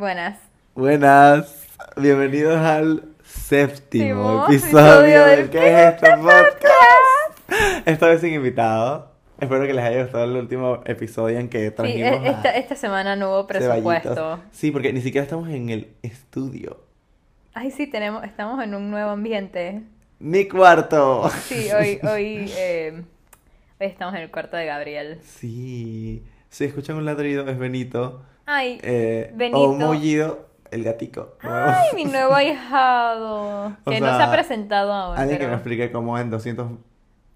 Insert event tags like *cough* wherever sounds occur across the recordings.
Buenas. Buenas, bienvenidos al Séptimo episodio del ¿Qué es este podcast? Esta vez sin invitado. Espero que les haya gustado el último episodio en que Sí, trajimos e- esta, a esta semana no hubo ceballitos. presupuesto. Sí, porque ni siquiera estamos en el estudio. Ay, sí, tenemos, estamos en un nuevo ambiente. Mi cuarto. Sí, hoy, *laughs* hoy, eh, hoy estamos en el cuarto de Gabriel. Sí. Si escuchan un ladrido es Benito. Ay, eh, Benito. O mullido, el gatico. nuevo. ay, mi *laughs* nuevo ahijado. Que no se sea, ha presentado aún, Alguien que me explique cómo en 200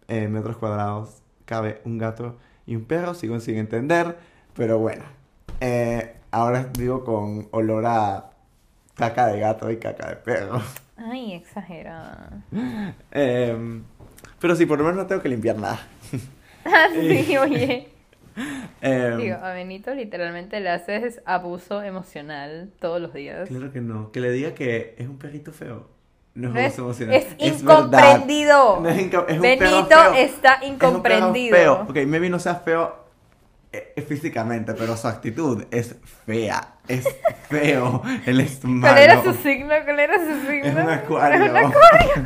eh, metros cuadrados cabe un gato y un perro, sigo sin entender, pero bueno. Eh, ahora vivo con olor a caca de gato y caca de perro. Ay, exagerada. *laughs* Em, pero sí, por lo menos no tengo que limpiar nada. Ah, *laughs* sí, oye. *laughs* Em, Digo, a Benito literalmente le haces abuso emocional todos los días. claro que no. Que le diga que es un perrito feo. No es No es, emocional. es incomprendido. No es inco- es Benito feo. está Es un incomprendido. feo. Ok, maybe no sea feo eh, físicamente, pero su actitud es fea. Es *laughs* feo. Él es malo. ¿Cuál era su signo? ¿Cuál era su signo? Es un acuario. Era un acuario.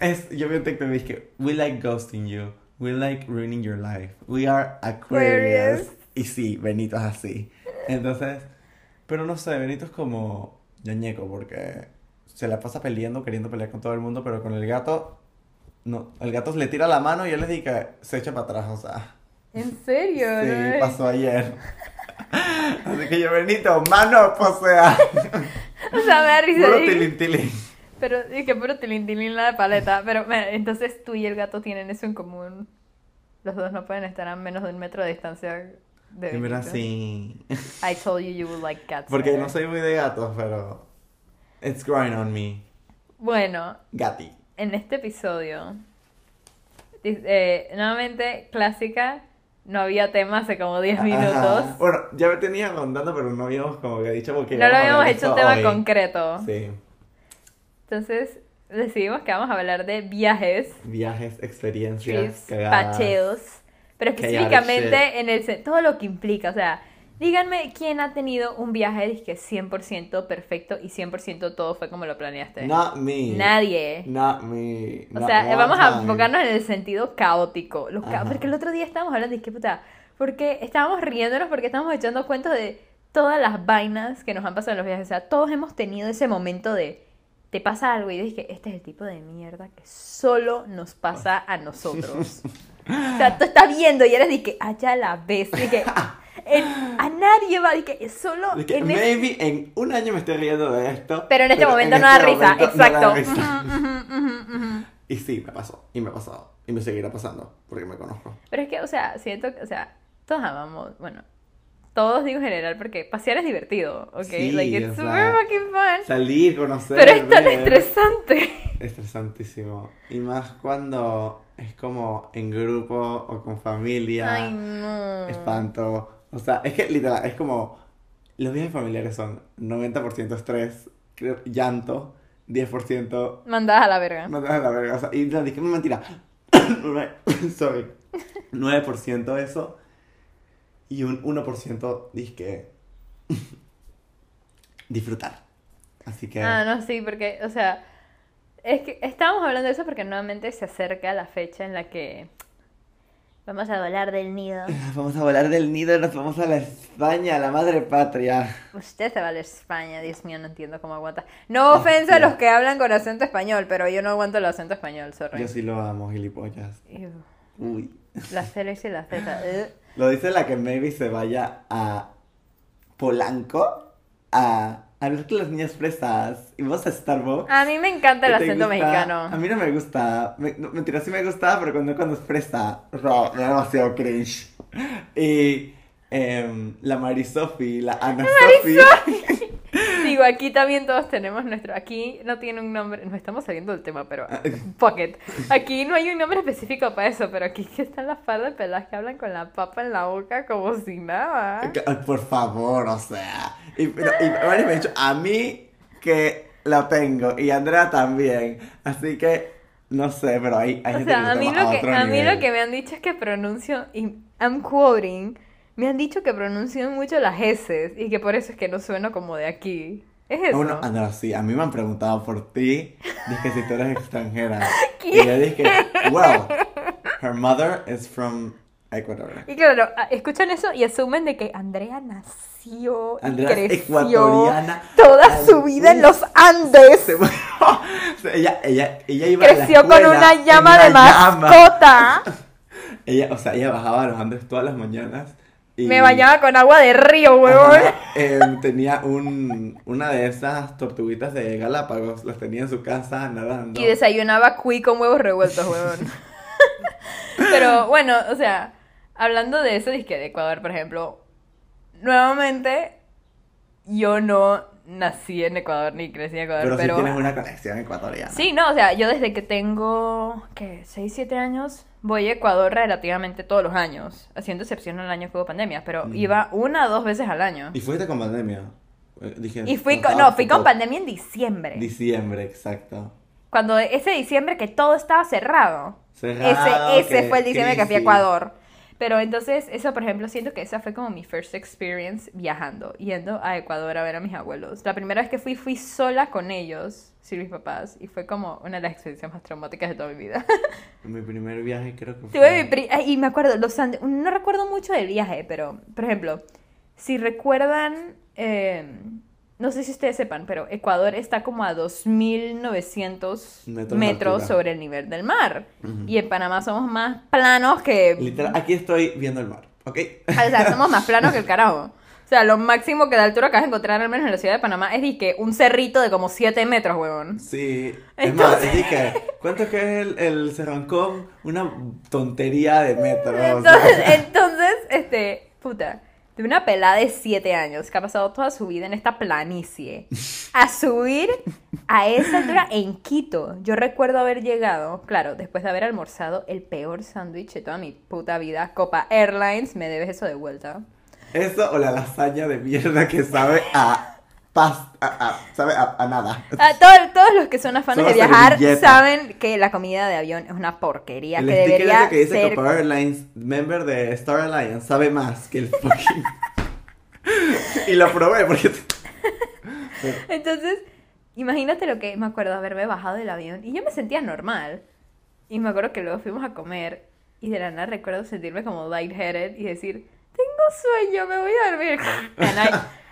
es, yo vi un TikTok que dije, we like ghosting you. We like ruining your life. We are Aquarius. Y sí, Benito es así. Entonces, pero no sé, Benito es como ñañeco porque se la pasa peleando, queriendo pelear con todo el mundo, pero con el gato, no, el gato le tira la mano y yo les digo que se echa para atrás, o sea. ¿En serio? Sí, no? pasó ayer. Así que yo, Benito, mano, o sea, *laughs* O sea, me da risa. puro tilín tilín. Pero dije puro tilín tilín la de paleta. Pero mira, entonces tú y el gato tienen eso en común. Los dos no pueden estar a menos de un metro de distancia de verdad Benito. sí. I told you you would like cats. Porque better. no soy muy de gatos, pero. It's growing on me. Bueno, Gati. en este episodio, eh, nuevamente clásica, no había tema hace como 10 minutos. Ajá. Bueno, ya me tenía rondando, pero no habíamos como que dicho porque. No lo habíamos hecho un tema hoy. concreto. Sí. Entonces decidimos que vamos a hablar de viajes, Viajes, experiencias, trips, cagadas. pacheos, pero específicamente en el todo lo que implica, o sea, díganme quién ha tenido un viaje dizque 100% perfecto y 100% todo fue como lo planeaste. Not me. Nadie. Not me. O Not sea, one vamos a time. enfocarnos en el sentido caótico. Lo ca- Ajá. Porque el otro día estábamos hablando de qué puta. Porque estábamos riéndonos porque estábamos echando cuentos de todas las vainas que nos han pasado en los viajes. O sea, todos hemos tenido ese momento de te pasa algo y dije, este es el tipo de mierda que solo nos pasa a *laughs* nosotros. o sea, tú estás viendo y eres de que allá la ves. Y que *laughs* en- a nadie va, y que solo De que en maybe en un año me estoy riendo de esto. Pero en este momento en no da este risa, momento no da exacto. risa. Ujú, ujú, ujú, ujú. Y sí, me pasó. Y me ha pasado. Y me seguirá pasando. Porque me conozco. Pero es que, o sea, siento que, o sea, todos amamos, bueno, todos digo en general, porque pasear es divertido, ¿ok? Sí, like, it's sea, super fucking fun. Salir, conocer. Pero es tan ver. estresante. Estresantísimo. Y más cuando es como en grupo o con familia. Ay, no. Espanto. O sea, es que literal, es como. Los viajes familiares son 90% estrés, creo, llanto, 10% Mandadas a la verga. no te das la verga. O sea, y dije, mentira. *coughs* Sorry. *laughs* 9% eso. Y un 1% dije. *laughs* disfrutar. Así que. Ah, no, sí, porque, o sea, es que estábamos hablando de eso porque nuevamente se acerca la fecha en la que vamos a volar del nido. *laughs* Vamos a volar del nido, nos vamos a la España, a la madre patria. Usted se va a la España, Dios mío, no entiendo cómo aguanta. No ofensa a los que hablan con acento español, pero yo no aguanto el acento español, sorry. Yo sí lo amo, gilipollas. Ew. Uy. La C y la Z. *laughs* eh. Lo dice la que maybe se vaya a Polanco a hablar con las niñas fresas y vamos a Starbucks. A mí me encanta el ¿Qué te acento gusta? mexicano. A mí no me gusta. Me- no, mentira, sí me gusta, pero cuando, cuando es fresa, ro, me da demasiado cringe. Y em, la Marisofi, la Ana Sofi. Digo, aquí también todos tenemos nuestro. Aquí no tiene un nombre. No estamos saliendo del tema, pero. *laughs* Fuck it. Aquí no hay un nombre específico para eso, pero aquí que están las par de pelas que hablan con la papa en la boca como si nada. Por favor, o sea. Y, y me han dicho, a mí que lo tengo y Andrea también. Así que, no sé, pero hay, hay O gente sea, a que mí, lo a que, otro a mí lo que me han dicho es que pronuncio. y I'm quoting. Me han dicho que pronuncio mucho las S y que por eso es que no sueno como de aquí. ¿Es eso? Uno, ah, no, sí, a mí me han preguntado por ti. Dije si tú eres extranjera. *laughs* Y yo dije, well, her mother is from Ecuador. Y claro, a- escuchan eso y asumen de que Andrea nació y Andrea creció ecuatoriana. toda su vida en los Andes. *laughs* Se- ella, ella, ella iba a la Creció con una llama de una llama. mascota. *laughs* Ella, o sea, ella bajaba a los Andes todas las mañanas. Y, Me bañaba con agua de río, huevón. Em, tenía un, una de esas tortuguitas de Galápagos, las tenía en su casa nadando. Y desayunaba cuy con huevos revueltos, huevón. *laughs* Pero bueno, o sea, hablando de eso, dizque de Ecuador, por ejemplo, nuevamente, yo no nací en Ecuador ni crecí en Ecuador, pero, pero... sí tienes una conexión ecuatoriana. Sí, no, o sea, yo desde que tengo, ¿qué? 6, 7 años, voy a Ecuador relativamente todos los años, haciendo excepción al año que hubo pandemia, pero Mm. iba una o dos veces al año. Y fuiste con pandemia. Eh, Dije, Y fui no, con, no, fui con pandemia en diciembre. Diciembre, exacto. Cuando ese diciembre que todo estaba cerrado. Cerrado, ese ese fue el diciembre que fui a. Ecuador. Pero entonces, eso, por ejemplo, siento que esa fue como mi first experience viajando, yendo a Ecuador a ver a mis abuelos. La primera vez que fui, fui sola con ellos, sí, mis papás, y fue como una de las experiencias más traumáticas de toda mi vida. *laughs* Mi primer viaje creo que Tuve fue... ay, y me acuerdo, los Andes, no recuerdo mucho del viaje, pero, por ejemplo, si recuerdan, eh, no sé si ustedes sepan, pero Ecuador está como a 2.900 Metros metros sobre el nivel del mar. Y en Panamá somos más planos que... Literal, aquí estoy viendo el mar, ¿ok? O sea, somos más planos que el *laughs* carajo. O sea, lo máximo que de altura que vas a encontrar, al menos en la ciudad de Panamá, es que un cerrito de como 7 metros, huevón. Sí, es más, es que, ¿cuánto es que es el, el Cerrancón? Una tontería de metros. o *laughs* sea. Entonces, entonces, este, puta, de una pelada de 7 años que ha pasado toda su vida en esta planicie, a subir a esa altura en Quito. Yo recuerdo haber llegado, claro, después de haber almorzado el peor sándwich de toda mi puta vida, Copa Airlines, me debes eso de vuelta. Eso o la lasaña de mierda que sabe a pasta, sabe a, a nada. Todo- todos los que son afanes de viajar servilleta. saben que la comida de avión es una porquería, El que sticker debería ese que dice ser... Airlines, member de Star Alliance, sabe más que el fucking... *laughs* y lo probé porque... Entonces, imagínate lo que me acuerdo haberme bajado del avión y yo me sentía normal. Y me acuerdo que luego fuimos a comer y de la nada recuerdo sentirme como lightheaded y decir, tengo sueño, me voy a dormir. *laughs*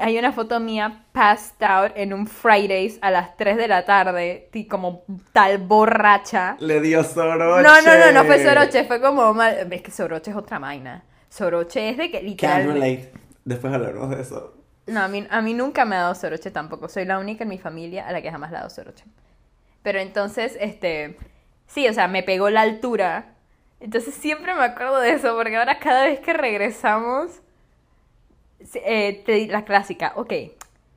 Hay una foto mía passed out en un Fridays a las 3 de la tarde, como tal borracha. Le dio soroche. No, no, no, no fue Soroche, fue como mal. Es que Soroche es otra vaina. Soroche es de que literalmente. Después hablaremos de eso. No, a mí, a mí nunca me ha dado soroche tampoco. Soy la única en mi familia a la que jamás le ha dado soroche. Pero entonces, este... Sí, o sea, me pegó la altura. Entonces siempre me acuerdo de eso, porque ahora cada vez que regresamos... eh, te la clásica, ok,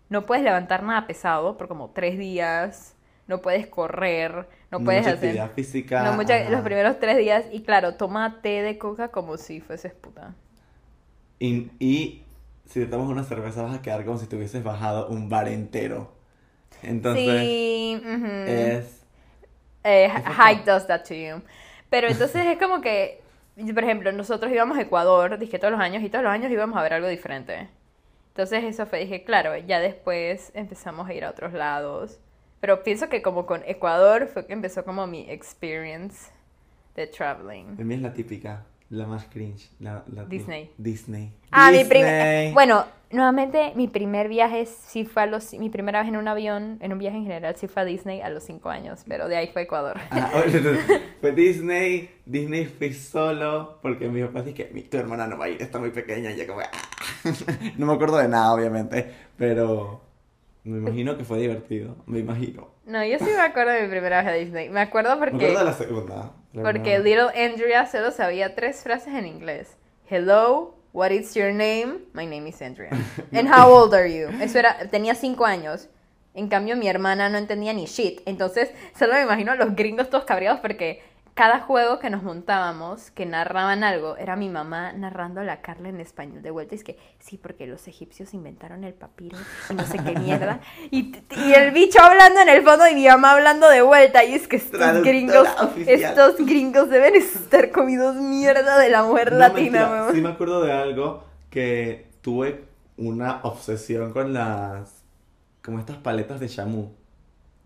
no puedes levantar nada pesado por como tres días, no puedes correr, no puedes Mucha hacer... actividad física. No, mucha- los primeros tres días, y claro, toma té de coca como si fueses puta. Y, y si te tomas una cerveza vas a quedar como si te hubieses bajado un bar entero. Entonces, sí, es... Eh, Es verdad. Hike does that to you. Pero entonces es como que, por ejemplo, nosotros íbamos a Ecuador, dije todos los años, y todos los años íbamos a ver algo diferente. Entonces eso fue, dije, claro, ya después empezamos a ir a otros lados. Pero pienso que como con Ecuador fue que empezó como mi experience de traveling. De mí es la típica, la más cringe. La, la Disney. Disney. Ah, mi Disney. primer... Bueno, nuevamente mi primer viaje sí fue a los... Mi primera vez en un avión, en un viaje en general, sí fue a Disney a los cinco años, pero de ahí fue Ecuador. Ah, *laughs* fue Disney, Disney fui solo, porque mi papá dice que "Mi- tu hermana no va a ir, está muy pequeña, y yo como, "Ah". *laughs* no me acuerdo de nada, obviamente, pero me imagino que fue divertido, me imagino. No, yo sí me acuerdo de mi primera vez a Disney. Me acuerdo Me porque, acuerdo de la segunda. la porque primera. Little Andrea solo sabía tres frases en inglés. Hello, what is your name? My name is Andrea. *laughs* And how old are you? Eso era, tenía cinco años. En cambio, mi hermana no entendía ni shit. Entonces, solo me imagino a los gringos todos cabreados porque cada juego que nos montábamos, que narraban algo, era mi mamá narrando la Carla en español de vuelta. Y es que, sí, porque los egipcios inventaron el papiro y no sé qué mierda. *laughs* Y, y el bicho hablando en el fondo y mi mamá hablando de vuelta. Y es que estos Traductora gringos, oficial. estos gringos deben estar comidos mierda de la mujer No, latina, mentira, weón. Sí me acuerdo de algo que tuve una obsesión con las... Como estas paletas de shamu.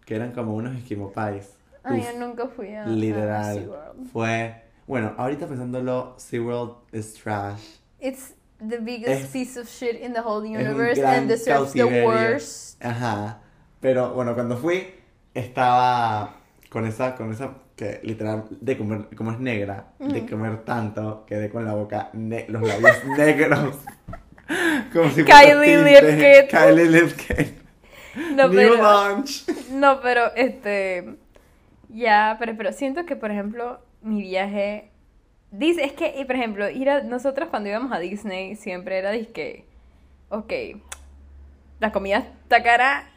Que eran como unos esquimo pies. Ay, Uf, yo nunca fui a, a Literal. SeaWorld. Fue... Bueno, ahorita pensándolo, SeaWorld es trash. It's the biggest Es- piece of shit in the whole un universe and deserves the worst. Ajá. Pero bueno, cuando fui, estaba con esa, con esa que literal, de comer, como es negra, de Ujú. comer tanto, quedé con la boca, ne- los labios *laughs* negros. Como si Kylie. Lipkett. Kylie Lipkett. No, New pero, launch. no, pero este. Ya, pero, pero siento que, por ejemplo, mi viaje. Dice, es que, y, por ejemplo, ir a, nosotros cuando íbamos a Disney siempre era disque. Ok, la comida está cara.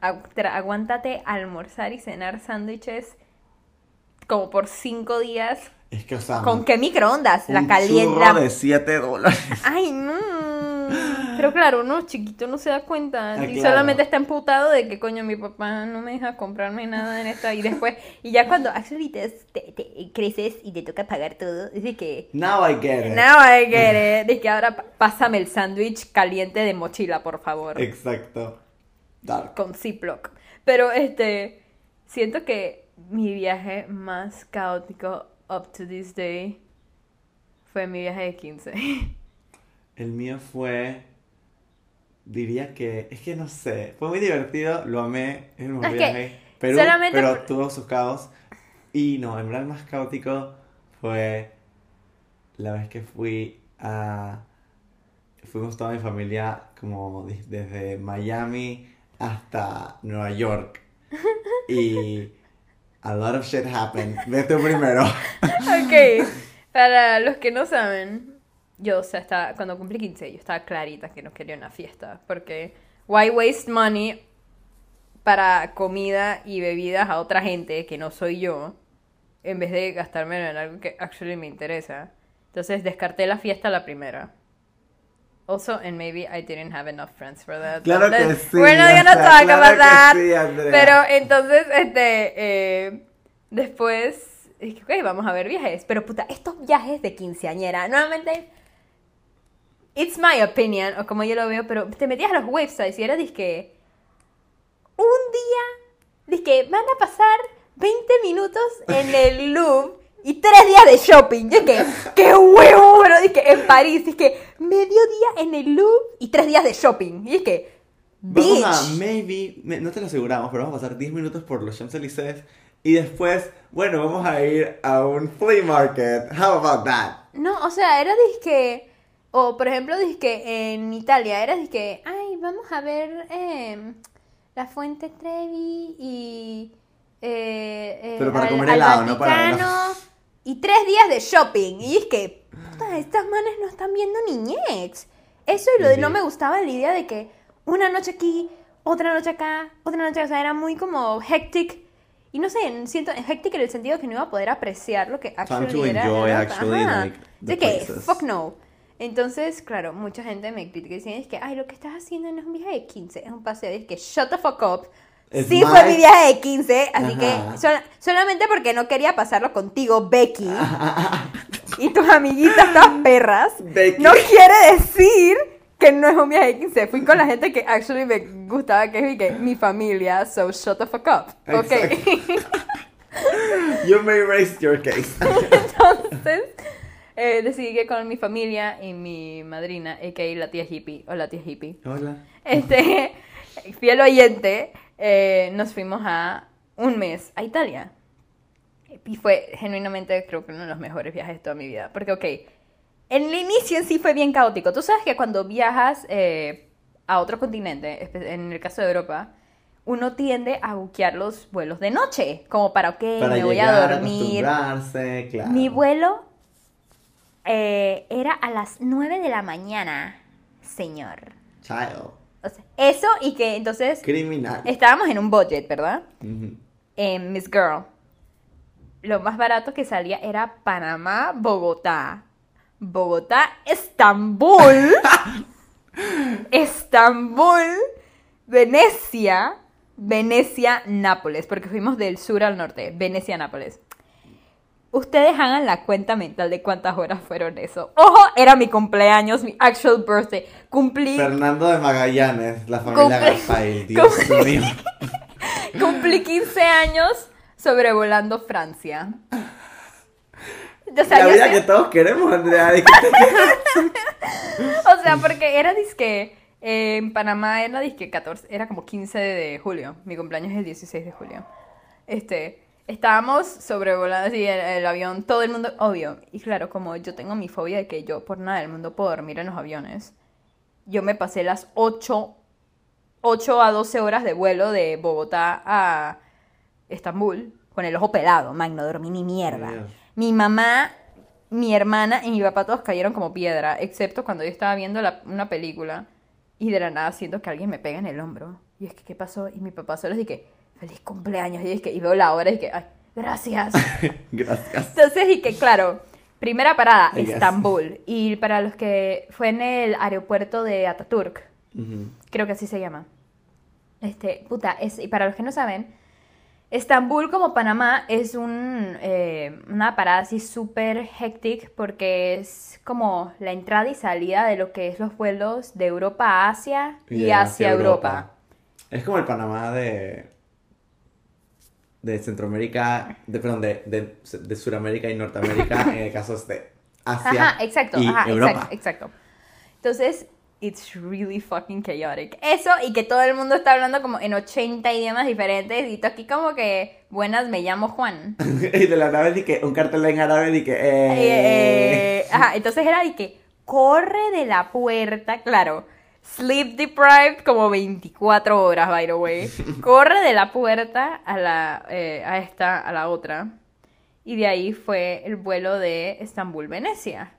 Aguántate almorzar y cenar sándwiches como por cinco días. Es que, o sea, ¿Con qué microondas? La un churro de 7 dólares. Ay, no. Pero claro, uno chiquito no se da cuenta. Ah, y claro. solamente está emputado de que coño mi papá no me deja comprarme nada en esta. Y después, y ya cuando *laughs* actually te, te- te creces y te toca pagar todo, dice que. Now I get it. Now I get *laughs* it. Que ahora pásame el sándwich caliente de mochila, por favor. Exacto. Dark. Con Ziploc. Pero este. Siento que mi viaje más caótico up to this day fue mi viaje de 15. *laughs* El mío fue. Diría que. Es que no sé. Fue muy divertido, lo amé. Es que viaje. Perú, solamente pero por- tuvo sus caos. Y no, el verdad el más caótico fue. La vez que fui a. Fuimos toda mi familia, como de- desde Miami hasta Nueva York. *laughs* Y. A lot of shit happened. Ve tú primero. Ok, para los que no saben, yo, o sea, estaba, cuando cumplí 15, yo estaba clarita que no quería una fiesta, porque why waste money para comida y bebidas a otra gente que no soy yo, en vez de gastármelo en algo que actually me interesa. Entonces descarté la fiesta la primera. Also, and maybe I didn't have enough friends for that. Claro que sí. We're not o gonna sea, talk claro sí, Andrea. Pero entonces, este, eh, después, es que, ok, vamos a ver viajes. Pero puta, estos viajes de quinceañera, nuevamente, it's my opinion, o como yo lo veo, pero te metías a los websites y era disque, un día, disque, van a pasar 20 minutos en el *laughs* Louvre y 3 días de shopping. Y es que, qué huevo, pero dije, en París, es que, mediodía en el Louvre y 3 días de shopping. Y es que, bitch. Vamos a, maybe, no te lo aseguramos, pero vamos a pasar 10 minutos por los Champs-Élysées y después, bueno, vamos a ir a un flea market. How about that? No, o sea, era disque. O por ejemplo, disque en Italia, era disque. Ay, vamos a ver em, la Fuente Trevi y. eh, eh, Pero para al- comer al helado, no para- Vaticano, Y tres días de shopping. Y es que. Puta, estas manes no están viendo niñez. Eso y lo de no me gustaba la idea de que una noche aquí, otra noche acá, otra noche acá. O sea, era muy como hectic. Y no sé, siento hectic en el sentido de que no iba a poder apreciar lo que to actually era. enjoy, era- actually, like, the que, fuck no. Entonces, claro, mucha gente me critica diciendo es que, ay, lo que estás haciendo no es un viaje de 15, es un paseo. Es que, shut the fuck up. It's sí my- fue mi viaje de 15, así Ajá. que sola- solamente porque no quería pasarlo contigo, Becky, *laughs* y tus amiguitas, estas perras, Becky. no quiere decir que no es un viaje de 15. Fui con la gente que actually me gustaba, que es mi- que mi familia, so shut the fuck up. Ok. *laughs* You may raise your case. *laughs* Entonces, eh, decidí que con mi familia y mi madrina, a.k.a. la tía hippie, o la tía hippie, Hola. este, *laughs* fiel oyente, eh, nos fuimos a un mes a Italia. Y fue genuinamente, creo que uno de los mejores viajes de toda mi vida. Porque, ok, en el inicio en sí fue bien caótico. Tú sabes que cuando viajas eh, a otro continente, en el caso de Europa, uno tiende a buquear los vuelos de noche. Como para, ok, Para me voy a dormir. claro. Mi vuelo eh, era a las 9 de la mañana, señor. Child. O sea, eso y que entonces Criminal. estábamos en un budget, ¿verdad? En Miss Girl. lo más barato que salía era Panamá, Bogotá. Bogotá, Estambul. *laughs* Estambul, Venecia, Venecia, Nápoles, porque fuimos del sur al norte, Venecia, Nápoles. Ustedes hagan la cuenta mental de cuántas horas fueron eso. Ojo, era mi cumpleaños, mi actual birthday. Cumplí, Fernando de Magallanes, la familia Rafael, *laughs* Dios mío. cumplí 15 años sobrevolando Francia. O sea, la vida que todos queremos, Andrea. ¿de qué te- O sea, porque era disque. eh, en Panamá era disque 14. Era como 15 de julio. Mi cumpleaños es el 16 de julio. Este. Estábamos sobrevolando así el, el avión, todo el mundo, obvio. Y claro, como yo tengo mi fobia de que yo por nada del mundo puedo dormir en los aviones, yo me pasé las 8, 8 a 12 horas de vuelo de Bogotá a Estambul con el ojo pelado, man, no dormí ni mierda. Dios. Mi mamá, mi hermana y mi papá todos cayeron como piedra, excepto cuando yo estaba viendo la- una película y de la nada siento que alguien me pega en el hombro. Y es que, ¿qué pasó? Y mi papá solo dice, feliz cumpleaños. Y, es que, y veo la hora y que, ay, gracias. *laughs* Gracias. Entonces, y que claro, primera parada. Estambul. Y para los que fue en el aeropuerto de Ataturk, creo que así se llama. Este, puta, es, y para los que no saben, Estambul como Panamá es un, eh, una parada así súper hectic porque es como la entrada y salida de lo que es los vuelos de Europa a Asia y, de hacia Europa. Es como el Panamá de. De Centroamérica. De, perdón, de, de, de Sudamérica y Norteamérica *laughs* en el caso de Asia. Ajá, exacto, y ajá, Europa. exacto, exacto. Entonces, it's really fucking chaotic. Eso y que todo el mundo está hablando como en 80 idiomas diferentes y tú aquí como que, buenas, me llamo Juan. *laughs* y de la nave que un cartel en árabe di que. Eh, Eh, ajá, entonces era de que corre de la puerta, claro, sleep deprived como 24 horas, by the way. *laughs* Corre de la puerta a la, eh, a esta, a la otra. Y de ahí fue el vuelo de Estambul-Venecia.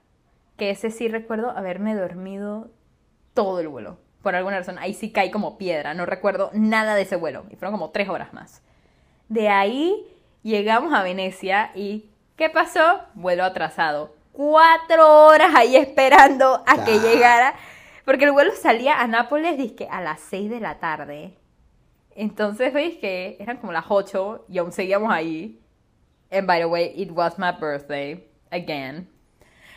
Que ese sí recuerdo haberme dormido todo el vuelo. Por alguna razón, ahí sí caí como piedra. No recuerdo nada de ese vuelo. Y fueron como tres horas más. De ahí llegamos a Venecia y ¿qué pasó? Vuelo atrasado. Cuatro horas ahí esperando a que Ah. llegara. Porque el vuelo salía a Nápoles, dizque a las 6 de la tarde. Entonces, veis que eran como las 8 y aún seguíamos ahí. And by the way, it was my birthday. Again.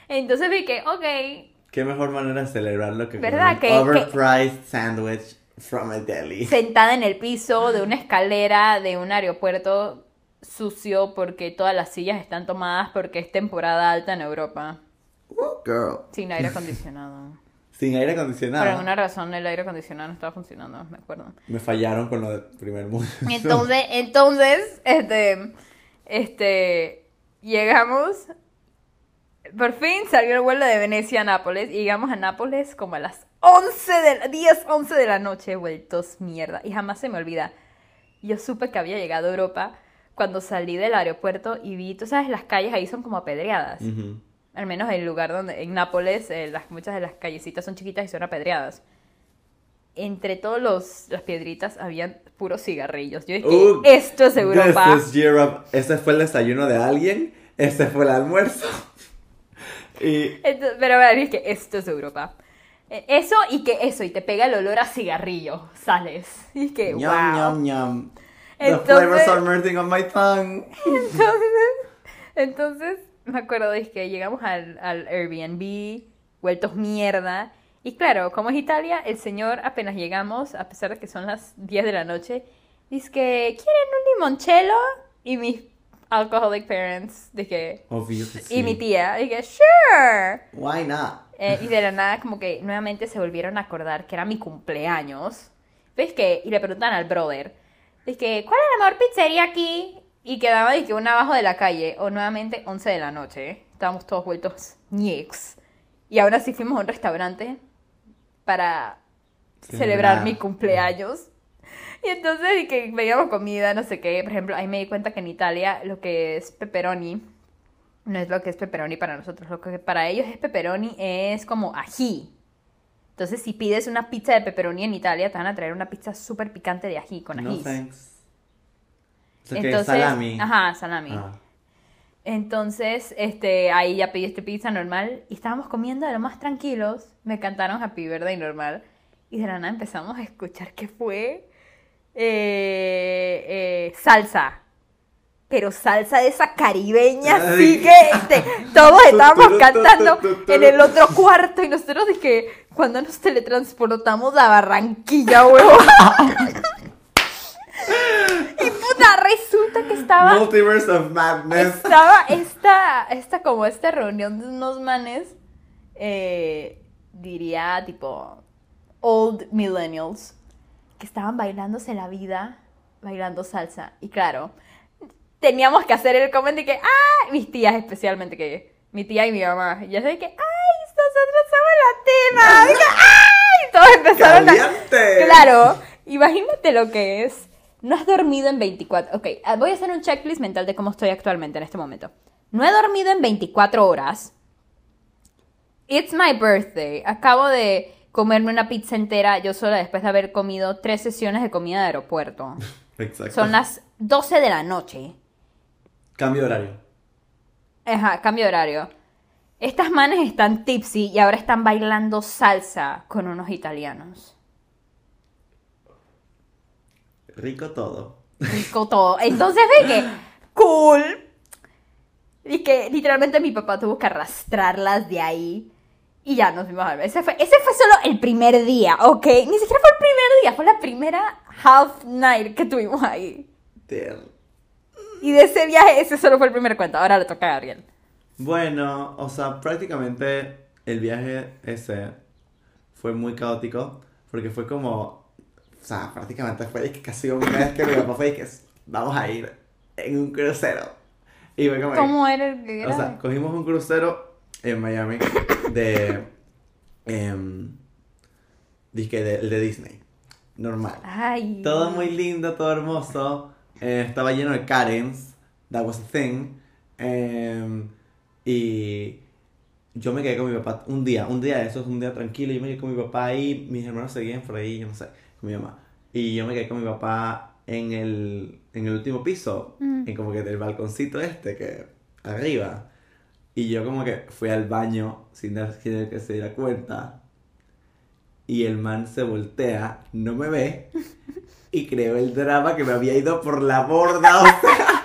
Entonces vi que, ok, Qué mejor manera de celebrarlo que ¿Verdad? con un que- overpriced sandwich from a deli. sentada en el piso de una escalera de un aeropuerto sucio porque todas las sillas están tomadas porque es temporada alta en Europa. Girl. Sin aire acondicionado. Sin aire Por acondicionado. alguna razón el aire acondicionado no estaba funcionando, me acuerdo. Me fallaron con lo del primer mundo. Entonces, entonces, este, este, llegamos, por fin salió el vuelo de Venecia a Nápoles y llegamos a Nápoles como a las 11 de la, 10, 11 de la noche, vueltos mierda. Y jamás se me olvida. Yo supe que había llegado a Europa cuando salí del aeropuerto y vi, tú sabes, las calles ahí son como apedreadas. Ujú. Al menos el lugar donde, en Nápoles, eh, las, muchas de las callecitas son chiquitas y son apedreadas. Entre todos los, las piedritas habían puros cigarrillos. Yo dije, Uh, esto es Europa. This is Europe. Este fue el desayuno de alguien. Este fue el almuerzo. *laughs* y Entonces, pero bueno, es que esto es Europa. Eh, Eso y que eso, y te pega el olor a cigarrillo, sales. Y que, Yum, wow. yum, yum. The Entonces- flavors are melting on my tongue. *laughs* Entonces, entonces, *laughs* me acuerdo de que llegamos al, al Airbnb, vueltos mierda. Y claro, como es Italia, el señor apenas llegamos, a pesar de que son las 10 de la noche, dice que quieren un limoncello. Y mis alcoholic parents, de que... Obvio que sí. Y mi tía, dije, sure. Why not? Eh, y de la nada, como que nuevamente se volvieron a acordar que era mi cumpleaños. ¿Ves que? Y le preguntan al brother. Es que, ¿cuál es la mejor pizzería aquí? Y quedaba de que una abajo de la calle. O nuevamente 11 de la noche. Estábamos todos vueltos ñex. Y aún así fuimos a un restaurante para celebrar, mi cumpleaños. Y entonces, y que veíamos comida, no sé qué. Por ejemplo, ahí me di cuenta que en Italia lo que es pepperoni no es lo que es pepperoni para nosotros. Lo que para ellos es pepperoni es como ají. Entonces, si pides una pizza de pepperoni en Italia, te van a traer una pizza súper picante de ají con No ají. thanks. Entonces, salami. Ajá, salami. Ah. Entonces, este, ahí ya pedí este pizza normal y estábamos comiendo de lo más tranquilos. Me cantaron Happy Birthday normal. Y de la nada empezamos a escuchar que fue eh, eh, salsa. Pero salsa de esa caribeña, así que este, todos estábamos cantando en el otro cuarto y nosotros dije, cuando nos teletransportamos a Barranquilla, huevo. *laughs* resulta que estaba Multiverse of Madness. estaba esta, esta como esta reunión de unos manes, eh, diría tipo old millennials, que estaban bailándose la vida, bailando salsa. Y claro, teníamos que hacer el comentario de que, ah, mis tías especialmente, que mi tía y mi mamá. Y yo sé que, ay, nosotros somos latinas. Ay, todos empezaron a... ¡Caliente! Claro, imagínate lo que es. No has dormido en 24. Ok, ah, voy a hacer un checklist mental de cómo estoy actualmente en este momento. No he dormido en 24 horas. It's my birthday. Acabo de comerme una pizza entera yo sola después de haber comido tres sesiones de comida de aeropuerto. *laughs* Exacto. Son las 12 de la noche. Cambio de horario. Ajá, cambio de horario. Estas manes están tipsy y ahora están bailando salsa con unos italianos. Rico todo. rico todo. Entonces que, cool. Y que literalmente mi papá tuvo que arrastrarlas de ahí. Y ya nos fuimos a ver. Ese fue, ese fue solo el primer día, ¿ok? Ni siquiera fue el primer día, fue la primera half night que tuvimos ahí. Damn. Y de ese viaje, ese solo fue el primer cuento. Ahora le toca a Gabriel. Bueno, o sea, prácticamente el viaje ese fue muy caótico porque fue como, o sea, prácticamente fue que casi un mes que mi papá fue que vamos a ir en un crucero. Y fue como, ¿Cómo era el que o era? sea, cogimos un crucero en Miami de, dizque de, el de Disney, normal. Ay. Todo muy lindo, todo hermoso. Eh, estaba lleno de Karens. That was a thing. Em, y yo me quedé con mi papá un día, un día de esos, un día tranquilo. Yo me quedé con mi papá ahí. Mis hermanos seguían por ahí, yo no sé, mi mamá. Y yo me quedé con mi papá en el, en el último piso, Mm. en como que del balconcito este, que arriba. Y yo como que fui al baño sin, dar, sin que se diera cuenta. Y el man se voltea, no me ve. Y creo el drama que me había ido por la borda, o sea.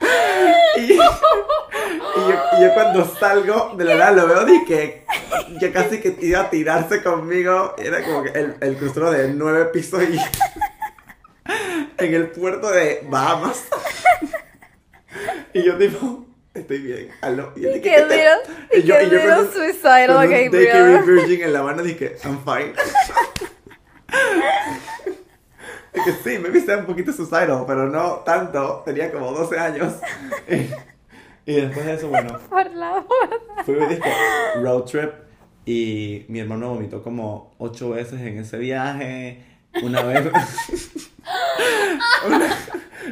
*laughs* Y, y yo, y yo cuando salgo de la nada lo veo y que, casi que iba a tirarse conmigo. Era como que el, el crucero de nueve pisos y *laughs* en el puerto de Bahamas. Y yo tipo, estoy bien, aló. Y, él, Y ¿qué que te- little, y yo- y yo con suicidal, con un. Daiquiri Virgin en la mano dije, I'm fine. *laughs* Y que sí, me viste un poquito suicidal, pero no tanto. Tenía como 12 años. Y, después de eso, bueno, *laughs* Por la borda. fue un disco road trip y mi hermano vomitó como 8 veces en ese viaje. Una vez. *laughs* una,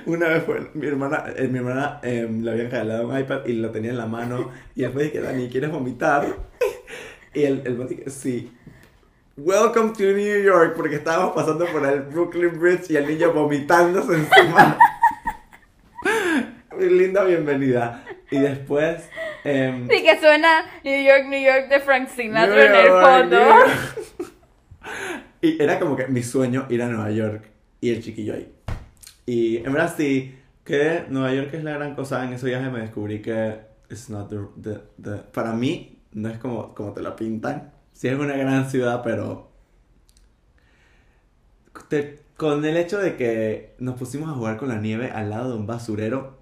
una vez fue mi hermana, eh, mi hermana eh, le habían regalado un iPad y lo tenía en la mano. Y después dije, Dani, ¿quieres vomitar? Y el, el dije, sí. Welcome to New York, porque estábamos pasando por el Brooklyn Bridge y el niño vomitándose encima. Muy *laughs* linda bienvenida. Y después. em, Y que suena New York, New York de Frank Sinatra en el fondo. *laughs* Y era como que mi sueño ir a Nueva York y el chiquillo ahí. Y en verdad sí, que Nueva York es la gran cosa. En ese viaje me descubrí que it's not the, the- the- para mí no es como, como te la pintan. Sí es una gran ciudad, pero te- con el hecho de que nos pusimos a jugar con la nieve al lado de un basurero,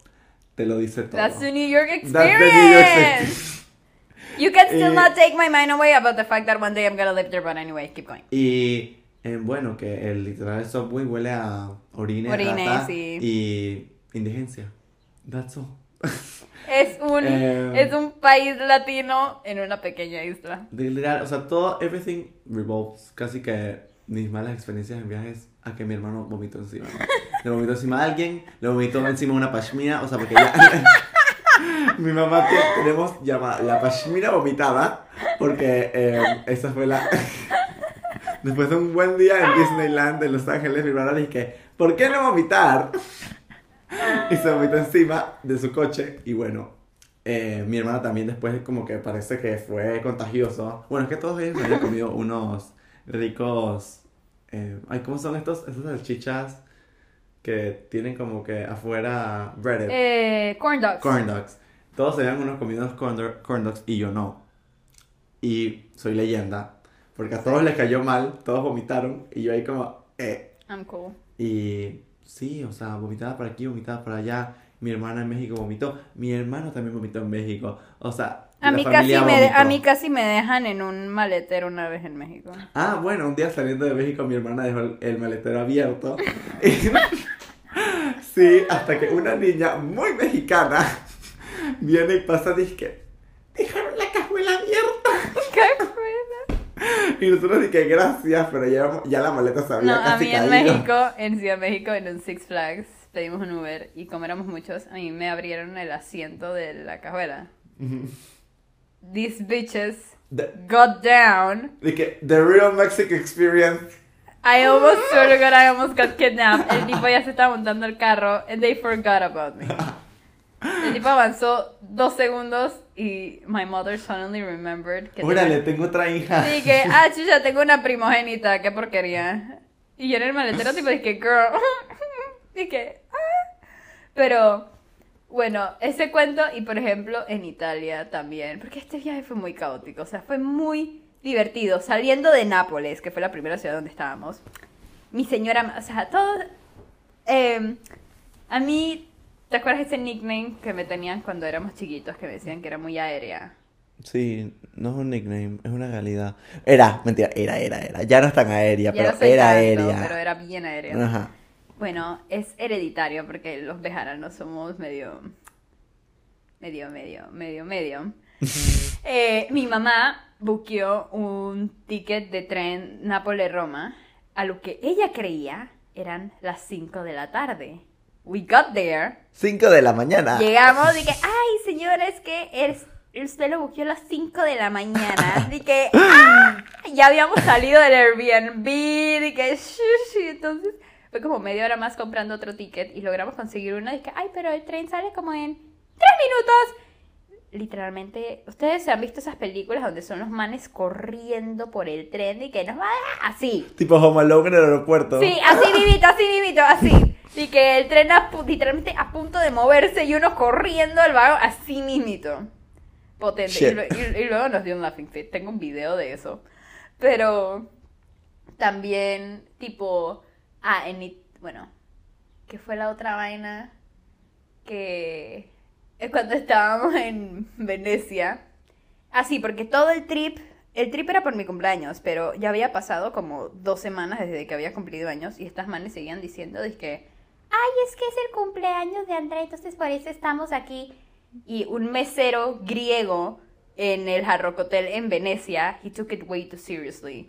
te lo dice todo. That's the New York That's the New York experience. You can still Eh, not take my mind away about the fact that one day I'm gonna live there, but anyway, keep going. Y eh, bueno, que el literal subway huele a orine, Orine, rata sí. y indigencia. That's all. *laughs* Es un, Eh, es un país latino en una pequeña isla. Literal, o sea, todo, everything revolves. Casi que mis malas experiencias en viajes a que mi hermano vomitó encima. Le vomitó encima a alguien, le vomitó encima una pashmina, o sea, porque ya... *laughs* mi mamá tenemos llamada la pashmina vomitada, porque eh, esa fue la... *laughs* Después de un buen día en Disneyland de Los Ángeles, mi hermana dije, ¿por qué no vomitar? y se vomitó encima de su coche. Y bueno, eh, mi hermana también después como que parece que fue contagioso. Bueno, es que todos ellos habían comido unos ricos... eh, ay, ¿cómo son estos? Esas salchichas que tienen como que afuera breaded. Eh, corn dogs. Corn dogs. Todos habían unos comidos corn, do- corn dogs y yo no. Y soy leyenda. Porque a todos les cayó mal, todos vomitaron y yo ahí como, eh. I'm cool. Y sí, o sea, vomitaba por aquí, vomitaba por allá. Mi hermana en México vomitó. Mi hermano también vomitó en México. O sea, A mí, casi me, de- vomitó. a mí casi me dejan en un maletero una vez en México. Ah, bueno, un día saliendo de México mi hermana dejó el, el maletero abierto. *laughs* *laughs* sí, hasta que una niña muy mexicana *laughs* viene y pasa y dice que dejaron la cajuela abierta. ¿Qué buena. Y nosotros dije gracias, pero ya, ya la maleta se había No, a mí en caído. México, en Ciudad de México, en un Six Flags, pedimos un Uber y como éramos muchos, a mí me abrieron el asiento de la cajuela. These bitches The, got down. dije, the real Mexican experience. I almost swear to God, I almost got kidnapped. El tipo ya se estaba montando el carro and they forgot about me. El tipo avanzó dos segundos y my mother suddenly remembered que Órale, tenía- tengo otra hija. Dije, ah, chucha, tengo una primogénita, qué porquería. Y yo en el maletero tipo dije, girl. *laughs* Dije, ah. Pero, bueno, ese cuento y por ejemplo en Italia también, porque este viaje fue muy caótico, o sea, fue muy divertido. Saliendo de Nápoles, que fue la primera ciudad donde estábamos, mi señora, o sea, todo... eh, a mí, ¿te acuerdas ese nickname que me tenían cuando éramos chiquitos, que me decían que era muy aérea? Sí, no es un nickname, es una realidad. Era, mentira, era, era, era. Ya no es tan aérea, Ya pero no era tanto, aérea. pero era bien aérea. Ajá. Bueno, es hereditario porque los bejaranos somos medio. medio, medio, medio, medio. Eh, mi mamá buqueó un ticket de tren Nápoles-Roma a lo que ella creía eran las 5 de la tarde. We got there. 5 de la mañana. Llegamos y que, ay, señora, es que es, usted lo buqueó a las 5 de la mañana. *laughs* Y que, ¡ah! Ya habíamos salido del Airbnb. Y que, shush, y entonces fue como media hora más comprando otro ticket y logramos conseguir uno. Y que, ay, pero el tren sale como en 3 minutos. Literalmente, ustedes se han visto esas películas donde son los manes corriendo por el tren y que nos va así. Tipo Home Alone en el aeropuerto. Sí, así *laughs* vivito, así vivito, así. Y que el tren a literalmente a punto de moverse y uno corriendo al vagón así mismito. Potente. Y, y- y luego nos dio un laughing fit. Tengo un video de eso. Pero también, tipo, ah, en, bueno, ¿qué fue la otra vaina? Que es cuando estábamos en Venecia. Ah, sí, porque todo el trip, el trip era por mi cumpleaños, pero ya había pasado como dos semanas desde que había cumplido años y estas manes seguían diciendo, que ay, es que es el cumpleaños de Andrea, entonces por eso estamos aquí. Y un mesero griego en el Hard Rock Hotel en Venecia, he took it way too seriously.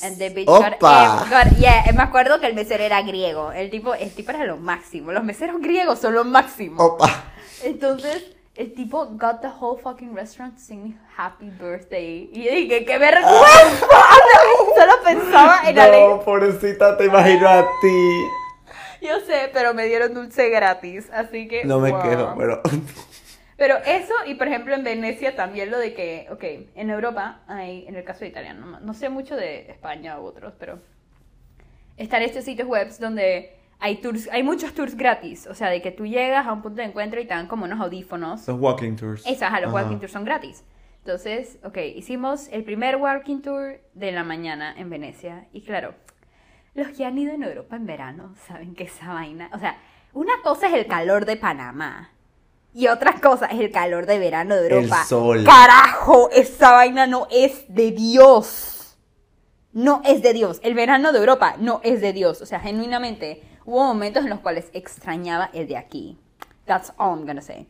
And the bitch ¡Opa! ev- got- yeah, me acuerdo que el mesero era griego. El tipo, el tipo era lo máximo. Los meseros griegos son lo máximo. Opa. Entonces, el tipo got the whole fucking restaurant to sing me happy birthday. Y yo dije, ¡qué vergüenza! *laughs* Solo pensaba en No, pobrecita, te imagino a ti. Yo sé, pero me dieron dulce gratis, así que... No me wow. quejo, pero. *laughs* Pero eso, y por ejemplo en Venecia también lo de que, ok, en Europa hay, en el caso de Italia, no, no sé mucho de España u otros, pero están estos sitios web donde hay tours, hay muchos tours gratis, o sea, de que tú llegas a un punto de encuentro y te dan como unos audífonos. Los walking tours. Esas, a los Ajá. walking tours son gratis. Entonces, ok, hicimos el primer walking tour de la mañana en Venecia. Y claro, los que han ido en Europa en verano saben que esa vaina. O sea, una cosa es el calor de Panamá. Y otra cosa es el calor de verano de El Europa. sol. Carajo, esa vaina no es de Dios. No es de Dios. El verano de Europa no es de Dios. O sea, genuinamente, hubo momentos en los cuales extrañaba el de aquí. That's all I'm gonna say.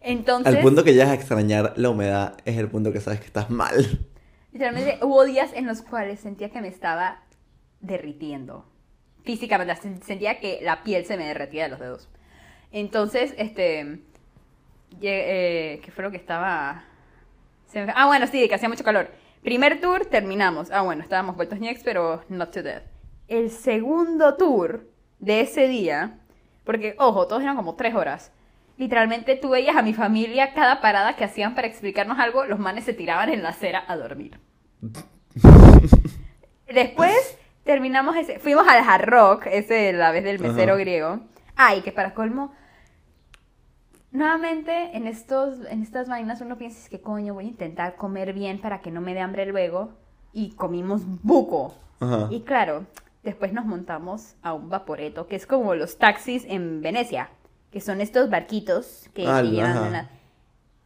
Entonces, Al punto que llegas a extrañar la humedad es el punto que sabes que estás mal. literalmente hubo días en los cuales sentía que me estaba derritiendo. Físicamente, sen- sentía que la piel se me derretía de los dedos. Entonces, este. Eh, ¿Qué fue lo que estaba.? me- Ah, bueno, sí, que hacía mucho calor. Primer tour, terminamos. Ah, bueno, estábamos vueltos ñex, pero not to death. El segundo tour de ese día Porque, ojo, todos eran como tres horas. Literalmente tú veías a mi familia, cada parada que hacían para explicarnos algo, los manes se tiraban en la acera a dormir. *laughs* Después terminamos ese, fuimos al Hard Rock, ese de la vez del mesero Ajá. griego. Ay, que para colmo, nuevamente en estos, en estas vainas uno piensa es que coño voy a intentar comer bien para que no me dé hambre luego y comimos buco. Ajá. Y claro, después nos montamos a un vaporeto, que es como los taxis en Venecia, que son estos barquitos que Ah, llevan la-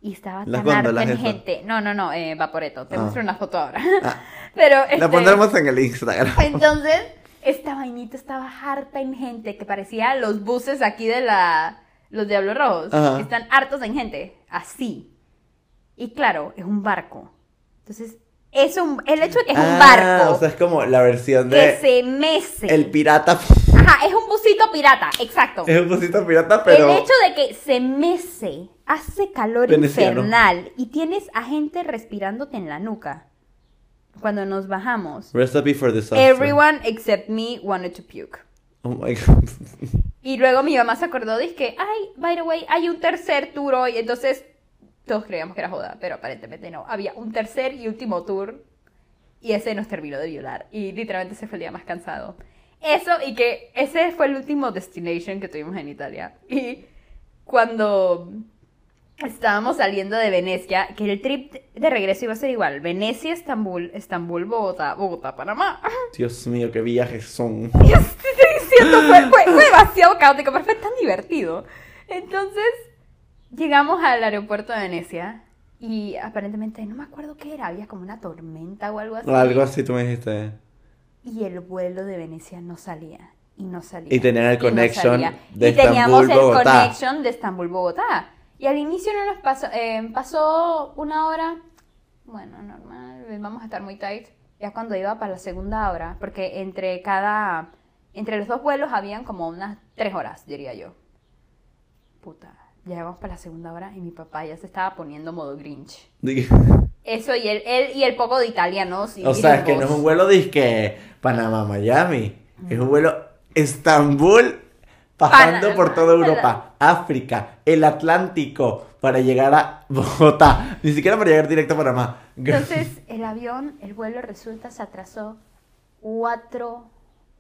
Y estaba Las tan harta en gente. No, no, no, eh, vaporeto. Te Ah. muestro una foto ahora. Ah, *laughs* Pero La este, pondremos en el Instagram. entonces, esta vainita estaba harta en gente, que parecía los buses aquí de la... Los Diablos Rojos. Ajá. que Están hartos en gente. Así. Y claro, es un barco. Entonces, es un, el hecho de que es un Ah, barco O sea, es como la versión que de se mece. El pirata. Ajá, es un busito pirata, exacto. Es un busito pirata, pero. El hecho de que se mece, hace calor Veneciano. infernal y tienes a gente respirándote en la nuca. Cuando nos bajamos. Recipe for disaster. Everyone except me wanted to puke. Oh my god. Y luego mi mamá se acordó de que, ay, by the way, hay un tercer tour hoy. Entonces, todos creíamos que era joda, pero aparentemente no. Había un tercer y último tour. Y ese nos terminó de violar. Y literalmente ese fue el día más cansado. Eso y que ese fue el último destination que tuvimos en Italia. Y cuando estábamos saliendo de Venecia, que el trip de regreso iba a ser igual. Venecia, Estambul, Estambul, Bogotá, Bogotá, Panamá. *laughs* Dios mío, qué viajes son. Estoy diciendo, fue, fue- fue demasiado caótico, pero fue tan divertido. Entonces, llegamos al aeropuerto de Venecia y aparentemente, no me acuerdo qué era, había como una tormenta o algo así. Algo así tú me dijiste. Y el vuelo de Venecia no salía. Y no salía. Y tenían el connection de Y teníamos el Estambul, Bogotá. connection de Estambul-Bogotá. Y al inicio no nos pasó, eh, pasó una hora, bueno, normal, vamos a estar muy tight. Ya cuando iba para la segunda hora, porque entre cada, entre los dos vuelos habían como unas tres horas, diría yo. Puta, llegamos para la segunda hora y mi papá ya se estaba poniendo modo Grinch. Eso y él, él y el poco de italianos. y O sea, es que no es un vuelo disque Panamá-Miami. Es un vuelo Estambul pasando Panamá, por toda Europa, África, el Atlántico para llegar a *laughs* Bogotá. Ni siquiera para llegar directo a Panamá. Entonces, el avión, el vuelo resulta se atrasó cuatro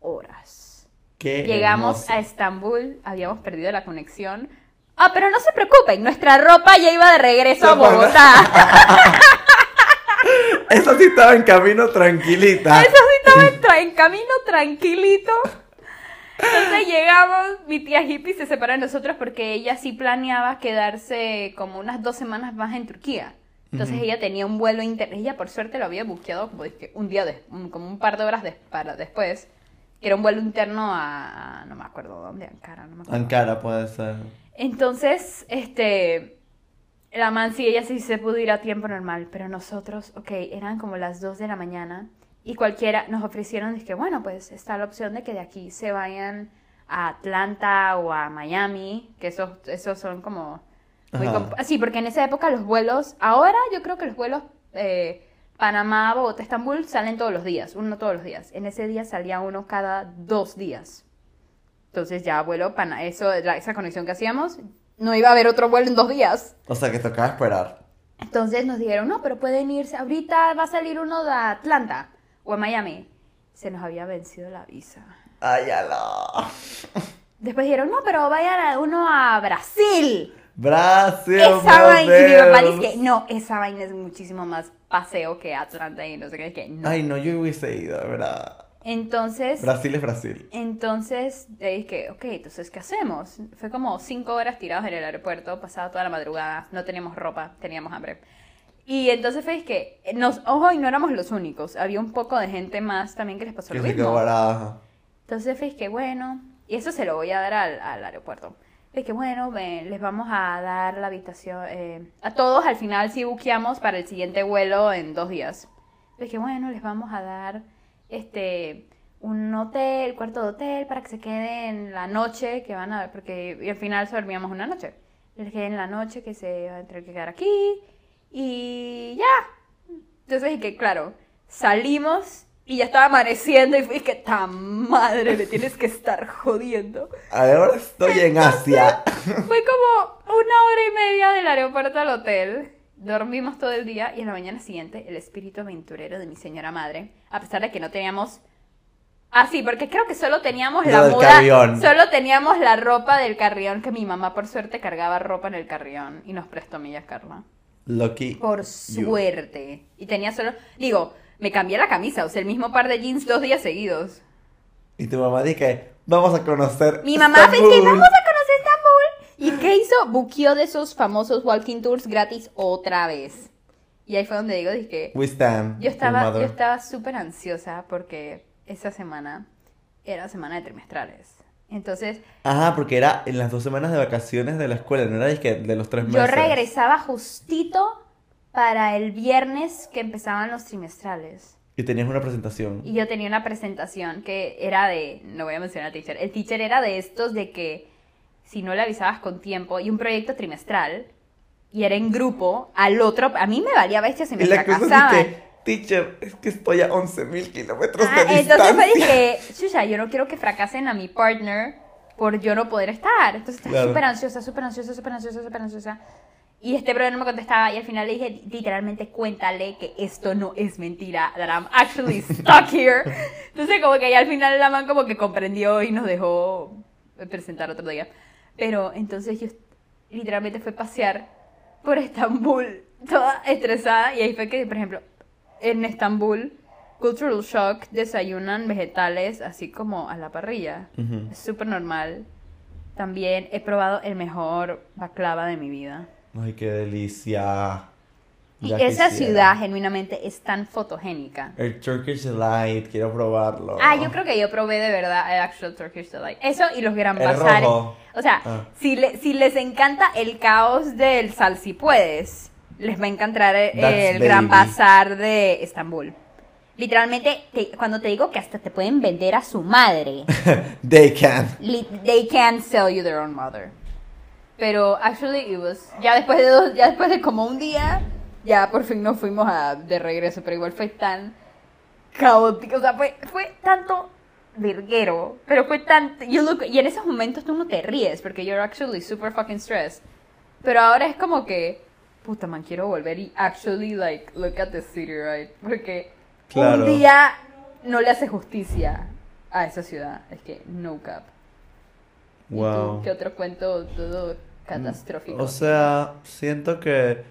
horas. Qué Llegamos hermoso. a Estambul, habíamos perdido la conexión. Ah, pero no se preocupen, nuestra ropa ya iba de regreso a Bogotá. *laughs* Eso sí estaba en camino tranquilita. Eso sí estaba en, *laughs* en camino tranquilito. Llegamos, mi tía hippie se separó de nosotros porque ella sí planeaba quedarse como unas dos semanas más en Turquía. Entonces ella tenía un vuelo inter... Ella por suerte lo había buqueado como un día, un- como un par de horas des- para después. Era un vuelo interno a... no me acuerdo dónde, Ankara, no me acuerdo. Ankara puede ser. Entonces, este, la man sí, ella sí se pudo ir a tiempo normal, pero nosotros, ok, eran como las 2 de la mañana y cualquiera nos ofrecieron, dije, bueno, pues está la opción de que de aquí se vayan a Atlanta o a Miami, que esos, esos son como... Muy sí, porque en esa época los vuelos, ahora yo creo que los vuelos eh, Panamá, Bogotá, Estambul salen todos los días, uno todos los días. En ese día salía uno cada dos días. Entonces ya vuelo para eso, la- esa conexión que hacíamos, no iba a haber otro vuelo en dos días. O sea, que tocaba esperar. Entonces nos dijeron, no, pero pueden irse, ahorita va a salir uno de Atlanta o a Miami. Se nos había vencido la visa. Ay, lo. Después dijeron, no, pero vayan a uno a Brasil. Brasil. Esa vaina, y mi papá dice que no, esa vaina es muchísimo más paseo que Atlanta y no sé qué, que no. Ay, no, yo hubiese ido, de verdad. Entonces, Brasil es Brasil. Entonces dije, ok, entonces, ¿qué hacemos? Fue como cinco horas tirados en el aeropuerto, pasaba toda la madrugada, no teníamos ropa, teníamos hambre. Y entonces fue que, nos, ojo, y no éramos los únicos, había un poco de gente más también que les pasó Que lo mismo. Entonces fue que, bueno, y eso se lo voy a dar al, aeropuerto. Es que, bueno, ven, les vamos a dar la habitación, eh, a todos al final sí buqueamos para el siguiente vuelo en dos días. Es que, bueno, les vamos a dar, este, un hotel, cuarto de hotel para que se queden la noche que van a porque y al final dormíamos una noche. Les queden la noche que se van a tener que quedar aquí y ya. Entonces, y que claro, salimos Y ya estaba amaneciendo y fui que tan madre, me tienes que estar jodiendo. Ahora estoy en Asia. *laughs* Fue como una hora y media del aeropuerto al hotel. Dormimos todo el día y en la mañana siguiente el espíritu aventurero de mi señora madre, a pesar de que no teníamos... Ah, sí, porque creo que solo teníamos Lo la del muda, carrión. solo teníamos la ropa del carrión, que mi mamá por suerte cargaba ropa en el carrión y nos prestó a Carla. Lucky. Por you. suerte. Y tenía solo... Digo, me cambié la camisa, usé el mismo par de jeans dos días seguidos. Y tu mamá dije, vamos a conocer. Mi mamá Estambul". vamos a conocer Estambul. ¿Y qué hizo? Buqueó de esos famosos walking tours gratis otra vez. Y ahí fue donde digo, dije, We stand. yo estaba, yo estaba súper ansiosa porque esa semana era semana de trimestrales. Entonces, Ajá, porque era en las dos semanas de vacaciones de la escuela, no era de los tres meses. yo regresaba justito para el viernes que empezaban los trimestrales. Y tenías una presentación. Y yo tenía una presentación que era de, no voy a mencionar al teacher, el teacher era de estos de que si no le avisabas con tiempo y un proyecto trimestral y era en grupo, al otro, a mí me valía bestia si me Y la fracasaban. que, teacher, es que estoy a 11.000 kilómetros Ah, de entonces distancia. dije, chucha, yo no quiero que fracasen a mi partner por yo no poder estar. Entonces estaba Claro. súper ansiosa, súper ansiosa, súper ansiosa, súper ansiosa. Y este brother no me contestaba y al final le dije, literalmente, cuéntale que esto no es mentira, that I'm actually stuck *laughs* here. Entonces como que ahí al final la man como que comprendió y nos dejó presentar otro día. Pero entonces yo literalmente fue pasear por Estambul toda estresada y ahí fue que, por ejemplo, en Estambul, Cultural Shock desayunan vegetales así como a la parrilla. Ujú. Es súper normal. También he probado el mejor baklava de mi vida. Ay, qué delicia. Y Ya esa quisiera. ciudad genuinamente es tan fotogénica. El Turkish Delight, quiero probarlo. Ah, yo creo que yo probé de verdad el actual Turkish Delight. Eso y los Gran Bazares. O sea, Ah. si, le- si les encanta el caos del sal si puedes, les va a encantar el, el Gran. Bazar de Estambul. Literalmente, te- cuando te digo que hasta te pueden vender a su madre, *laughs* They can. li- they can sell you their own mother. Pero actually it was ya después de dos, ya después de como un día, ya por fin nos fuimos a, de regreso, pero igual fue tan caótico, o sea, fue, fue tanto virguero, pero fue tan you look, y en esos momentos tú no te ríes porque you're actually super fucking stressed. Pero ahora es como que puta man, quiero volver y actually like look at the city, right? Porque Claro. un día no le hace justicia a esa ciudad, es que no cap. ¿Y tú, Wow. ¿Qué otro cuento todo catastrófico? O sea, siento que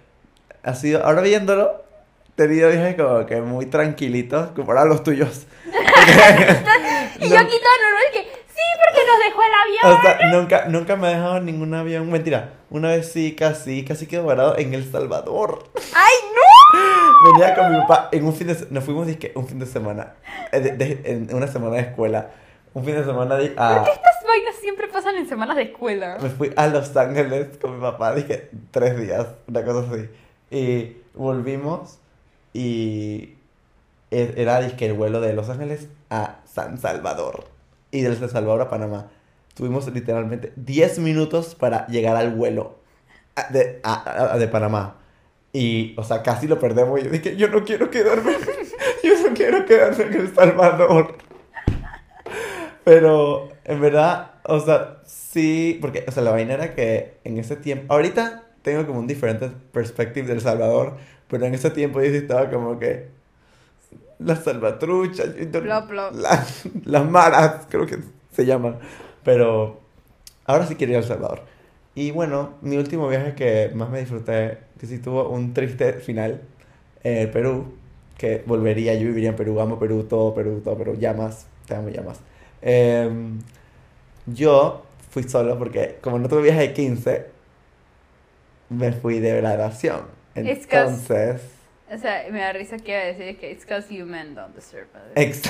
ha sido, ahora viéndolo, he tenido viajes como que muy tranquilitos comparado a los tuyos. *laughs* y yo aquí todo normal que sí, porque nos dejó el avión. O sea, nunca, nunca me he dejado ningún avión. Mentira, una vez sí, casi, casi quedo varado en El Salvador. ¡Ay, no! *laughs* Venía con mi papá en un fin de nos fuimos dizque, un fin de semana, eh, de- de- en una semana de escuela. Un fin de semana de, a, Estas vainas siempre pasan en semanas de escuela. me fui a Los Ángeles con mi papá, dije, tres días, una cosa así. Y volvimos y e- era dizque, el vuelo de Los Ángeles a San Salvador. Y de San Salvador a Panamá. Tuvimos literalmente 10 minutos para llegar al vuelo de, a- a- de Panamá. Y, o sea, casi lo perdemos. Y yo dije, yo no quiero quedarme, *laughs* yo no quiero quedarme en El Salvador. Pero, en verdad, o sea, sí, porque, o sea, la vaina era que en ese tiempo, ahorita tengo como un diferente perspective del Salvador, pero en ese tiempo yo sí estaba como que, las salvatruchas, y no- Plop, plop. la- las maras, creo que se llaman. Pero ahora sí quiero ir a El Salvador. Y bueno, mi último viaje que más me disfruté, que sí tuvo un triste final, eh, Perú, que volvería, yo viviría en Perú, amo Perú, todo Perú, todo Perú, llamas, te amo llamas. Em, yo fui solo porque como no tuve viaje de 15, me fui de graduación. Entonces, O sea, me da risa que iba a decir que it's because you men don't deserve it. ex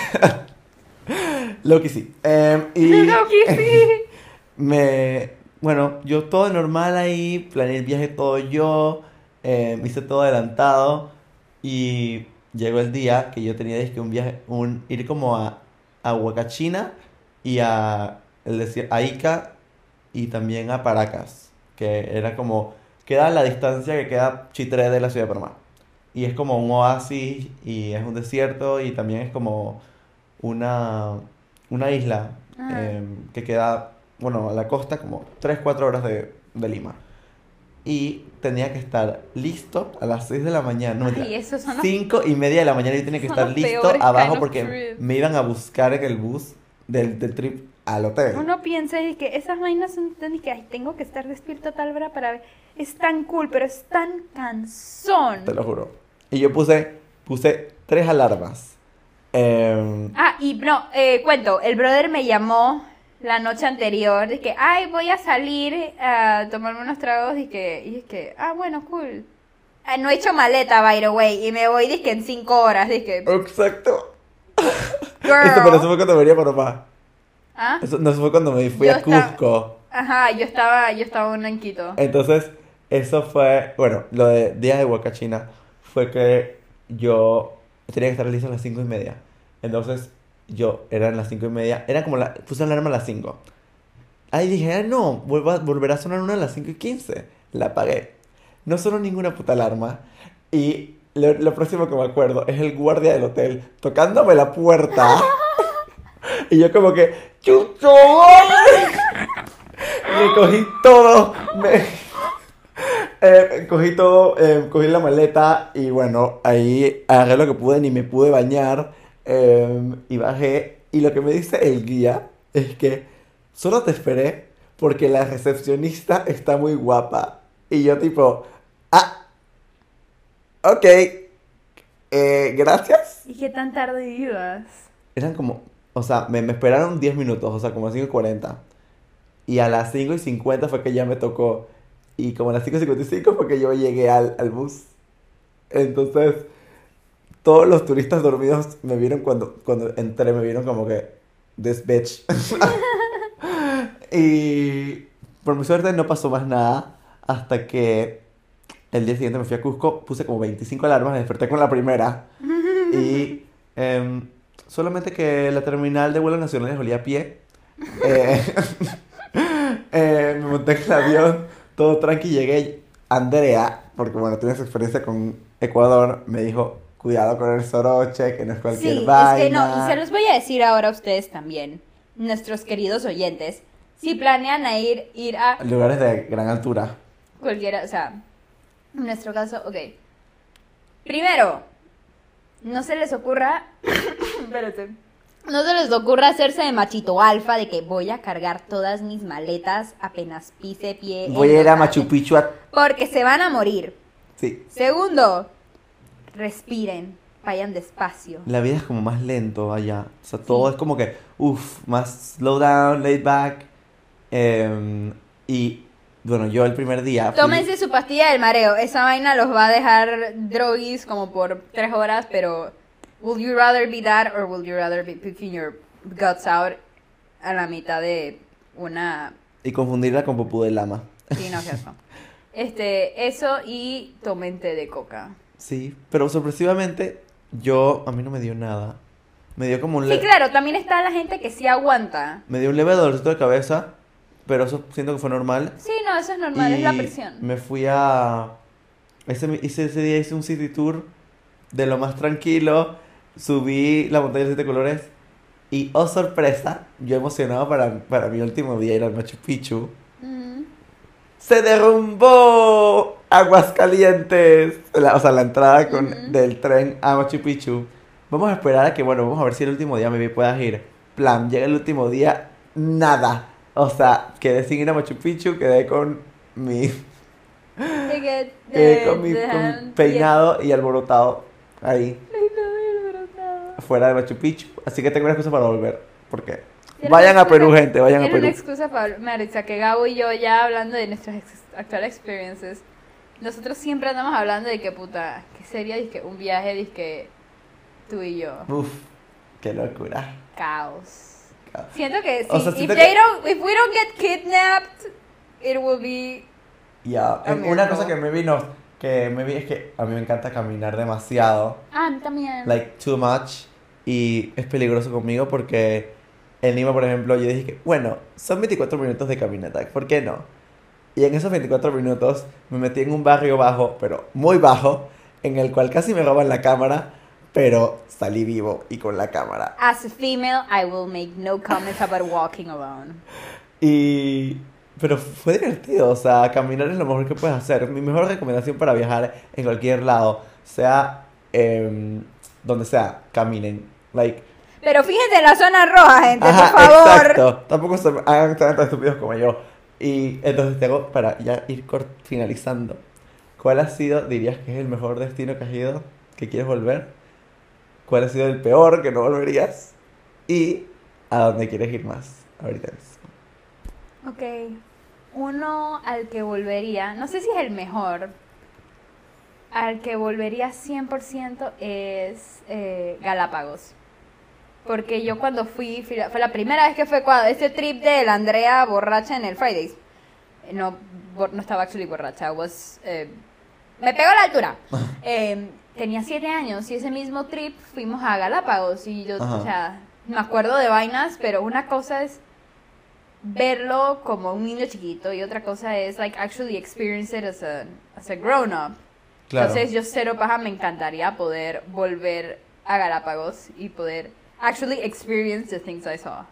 *laughs* lo que sí. Em, y *laughs* que sí. *laughs* me, bueno, yo todo normal ahí, planeé el viaje todo yo, eh, hice todo adelantado y llegó el día que yo tenía dizque, un viaje, un, ir como a, a Huacachina y a, el decir, a Ica y también a Paracas, que era como, queda la distancia que queda Chitré de la ciudad de Panamá. y es como un oasis y es un desierto y también es como una, una isla Ajá. em, que queda, bueno, a la costa como 3-4 horas de, de Lima. Y tenía que estar listo a las 6 de la mañana. No, Ay, esos son los- 5 y media de la mañana yo tenía que estar listo abajo porque me iban a buscar en el bus del, del trip al hotel. Uno piensa y que esas vainas son tan que ay, tengo que estar despierto a tal hora para ver. Es tan cool, pero es tan cansón. Te lo juro. Y yo puse, puse tres alarmas. Em, Ah, y no, eh, cuento, el brother me llamó la noche anterior, de que, ay, voy a salir a tomarme unos tragos, y que, y es que, ah, bueno, cool. Ah, no he hecho maleta, by the way, y me voy, dizque, en cinco horas, dizque, exacto. girl. Esto, pero eso fue cuando venía por papá. ¿Ah? Eso, no, eso fue cuando me fui Yo a Cusco. Ajá, yo estaba, yo estaba aún en Quito. Entonces, eso fue, bueno, lo de Día de Huacachina fue que yo tenía que estar listo a las cinco y media. Entonces, yo, eran las cinco y media, era como la, puse la alarma a las 5. Ahí dije, ah, no, vuelva, volverá a sonar una a las 5 y 15. La apagué. No sonó ninguna puta alarma. Y lo, lo próximo que me acuerdo es el guardia del hotel tocándome la puerta. *laughs* y yo como que, ¡Chucho! me *laughs* cogí todo. Me, eh, cogí todo, eh, cogí la maleta y bueno, ahí agarré lo que pude, ni me pude bañar eh, y bajé. Y lo que me dice el guía es que solo te esperé porque la recepcionista está muy guapa. Y yo tipo, ah, ok, eh, gracias. ¿Y qué tan tarde ibas? Eran como, o sea, me, me esperaron 10 minutos, o sea, como 5 y 40. Y a las 5 y 50 fue que ya me tocó. Y como a las 5 y 55 fue que yo llegué al, al bus. Entonces, todos los turistas dormidos me vieron cuando, cuando entré, me vieron como que, this bitch. *laughs* y por mi suerte no pasó más nada hasta que el día siguiente me fui a Cusco, puse como 25 alarmas, me desperté con la primera. Y em, solamente que la terminal de vuelos nacionales olía a pie. Eh, *laughs* eh, me monté en el avión, todo tranqui, llegué. Andrea, porque bueno, tienes experiencia con Ecuador, me dijo, cuidado con el soroche, que no es cualquier Sí, vaina. es que no, y se los voy a decir ahora a ustedes también, nuestros queridos oyentes, si planean a ir, ir a Lugares de gran altura. cualquiera, o sea, en nuestro caso, ok. Primero, no se les ocurra, *coughs* espérate, no se les ocurra hacerse de machito alfa de que voy a cargar todas mis maletas apenas pise pie. Voy a ir a Machu Picchu a... Porque se van a morir. Sí, Segundo, respiren, vayan despacio. la vida es como más lento allá. O sea, todo es como que, uff, más slow down, laid back. Em, y bueno, yo el primer día... fui- Tómense su pastilla del mareo. Esa vaina los va a dejar droguis como por tres horas, pero will you rather be that or will you rather be picking your guts out a la mitad de una Y confundirla con popú de lama. sí, no, eso. *laughs* Este, eso y tomen té de coca. Sí, pero sorpresivamente yo, a mí no me dio nada. Me dio como un, Sí, claro, también está la gente que sí aguanta. me dio un leve dolorcito de cabeza, pero eso siento que fue normal. Sí, no, eso es normal, es la presión. Me fui a... Ese, hice, ese día hice un city tour de lo más tranquilo. Subí la montaña de siete colores. Y, oh sorpresa, yo emocionado para, para mi último día ir al Machu Picchu. ¡Se derrumbó! Aguascalientes. La- o sea, la entrada con, del tren a Machu Picchu. Vamos a esperar a que, bueno, vamos a ver si el último día me puedas ir. Plan, llega el último día, nada. O sea, quedé sin ir a Machu Picchu, quedé con mi, quedé *laughs* con mi, con mi peinado y alborotado ahí, Peinado y alborotado. fuera de Machu Picchu. Así que tengo una excusa para volver. Porque vayan a Perú, gente, vayan a Perú. una excusa para Maritza, que Gabo y yo ya hablando de nuestras ex- actuales experiences, nosotros siempre andamos hablando de que puta, que sería dizque, un viaje disque tú y yo. Uf, qué locura. Caos. Siento que si O sea, if siento they que- don't, if we don't get kidnapped, it will be Ya, mí una cosa que me vino, que me vi es que a mí me encanta caminar demasiado. Ah, a mí también. like too much y es peligroso conmigo porque en Lima, por ejemplo, yo dije que, bueno, son 24 minutos de caminata, ¿por qué no? Y en esos 24 minutos me metí en un barrio bajo, pero muy bajo, en el cual casi me roban la cámara, pero salí vivo y con la cámara. As a female, I will make no comments about walking alone. Y... Pero fue divertido, o sea, caminar es lo mejor que puedes hacer. Mi mejor recomendación para viajar en cualquier lado, sea em, donde sea, caminen. Like, Pero fíjense en la zona roja, gente, Ajá, por favor. exacto. Tampoco se hagan tan estúpidos como yo. Y entonces tengo, para ya ir finalizando, ¿cuál ha sido, dirías que es el mejor destino que has ido, que quieres volver? ¿Cuál ha sido el peor que no volverías? Y a dónde quieres ir más ahorita mismo. Ok. Uno al que volvería, no sé si es el mejor, al que volvería 100% es eh, Galápagos. Porque yo cuando fui, fui la- fue la primera vez que fue cuando este trip de la Andrea borracha en el Fridays. Eh, No, no estaba actually borracha, was, eh, me pegó la altura. *laughs* Eh, tenía siete años y ese mismo trip fuimos a Galápagos y yo, Ajá. o sea, me acuerdo de vainas, pero una cosa es verlo como un niño chiquito y otra cosa es like actually experience it as a, as a grown up. Claro. Entonces yo cero paja me encantaría poder volver a Galápagos y poder actually experience the things I saw.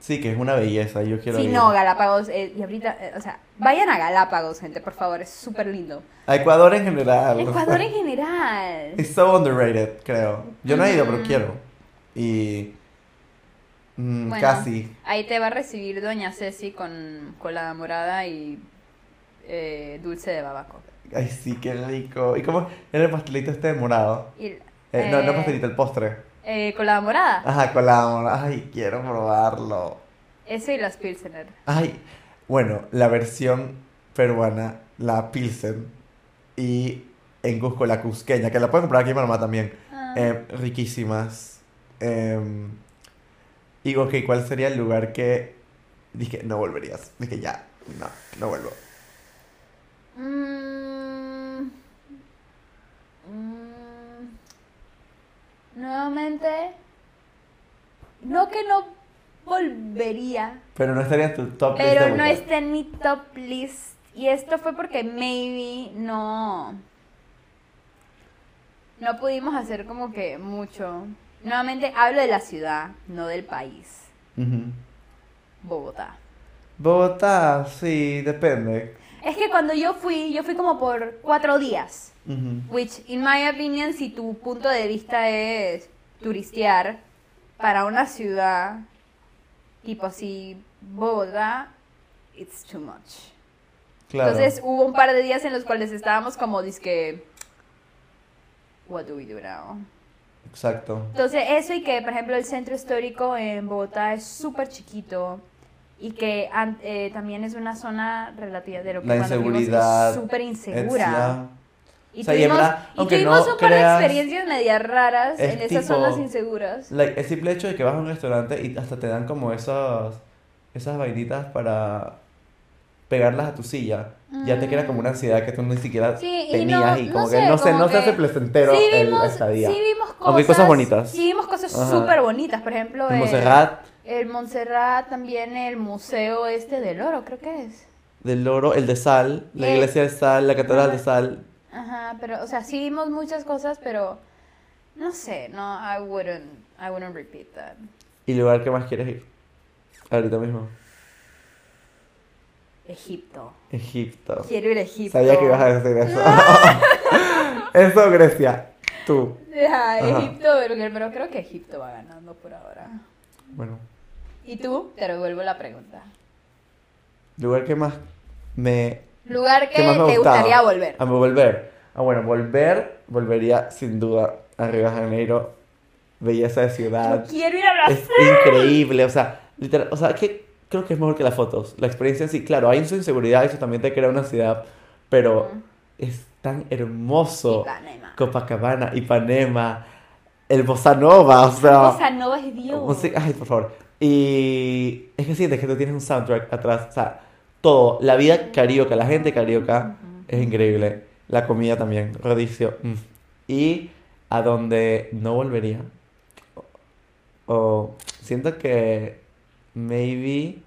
Sí, que es una belleza, yo quiero Sí, ir. no, Galápagos, eh, y ahorita, eh, o sea, vayan a Galápagos, gente, por favor, es súper lindo. A Ecuador en general. Ecuador en *laughs* general. Es so underrated, creo. Yo no he ido, pero Mm. quiero. Y... mm, Bueno, casi. Ahí te va a recibir Doña Ceci con cola morada y eh, dulce de babaco. Ay, sí, qué rico. ¿Y cómo era el pastelito este de morado? Y, Eh, no, no eh, pastelito, el postre. Eh, cola morada. Ajá, con la morada. Ay, quiero probarlo. Eso y las Pilsener. Ay, bueno, la versión peruana, la Pilsen. Y en Cusco, la cusqueña, que la pueden comprar aquí en Panamá también. Ah. Eh, riquísimas. Em, y, ok, ¿cuál sería el lugar que dije, no volverías? Dije, ya, no, no vuelvo. Mm, nuevamente, no que no volvería, Pero no estaría en tu top list pero no está en mi top list. Y esto fue porque maybe no. No pudimos hacer como que mucho. Nuevamente hablo de la ciudad, no del país. Ujú. Bogotá. Bogotá, sí, depende. Es que cuando yo fui, yo fui como por cuatro días. Ujú. Which, in my opinion, si tu punto de vista es turistear para una ciudad tipo así, Bogotá, it's too much. Claro. Entonces hubo un par de días en los cuales estábamos como disque, what do we do now? Exacto. Entonces eso y que, por ejemplo, el centro histórico en Bogotá es súper chiquito y que eh, también es una zona relativa de lo que La inseguridad. súper insegura. la- Y O sea, y tuvimos, verdad, y tuvimos no un par de creas, experiencias medias raras es en esas tipo- zonas inseguras. Like, el simple hecho de que vas a un restaurante y hasta te dan como esas, esas vainitas para pegarlas a tu silla. Ya te queda como una ansiedad que tú ni siquiera Mm. Sí, y tenías no- y no como sé, que no sé, como no se que hace placentero sí el estadía. sí vimos cosas, Aunque hay cosas bonitas. Sí vimos cosas súper bonitas, por ejemplo, En eh, Montserrat, el Montserrat, también el museo este del oro, creo que es. del Oro, el de Sal, la iglesia de Sal, la catedral de. Sal. Ajá, pero, o sea, sí vimos muchas cosas, pero no sé, no, I wouldn't, I wouldn't repeat that. ¿Y lugar que más quieres ir? Ahorita mismo. Egipto. Egipto. Quiero ir a Egipto. Sabía que ibas a decir eso. *laughs* eso, Grecia. Tú. Ya. Egipto, pero, pero creo que Egipto va ganando por ahora. Bueno. ¿Y tú? Te revuelvo la pregunta. Lugar que más me Lugar que ¿Qué más me te gustaba? gustaría volver. A volver. Ah, bueno, volver, volvería sin duda a Río de Janeiro. Belleza de ciudad. Yo quiero ir a Brasil. Es increíble, o sea, literal, o sea, que creo que es mejor que las fotos. La experiencia en sí, claro, hay su inseguridad, eso también te crea una ansiedad, pero Ujú. es tan hermoso. Ipanema. Copacabana, Ipanema, el Bossa Nova, o sea, Bossa Nova es Dios. música- ay, por favor. Y es que sientes que tú tienes un soundtrack atrás, o sea, todo, la vida carioca, la gente carioca es increíble, la comida también, rodicio. mm. Y a donde no volvería, o, o siento que maybe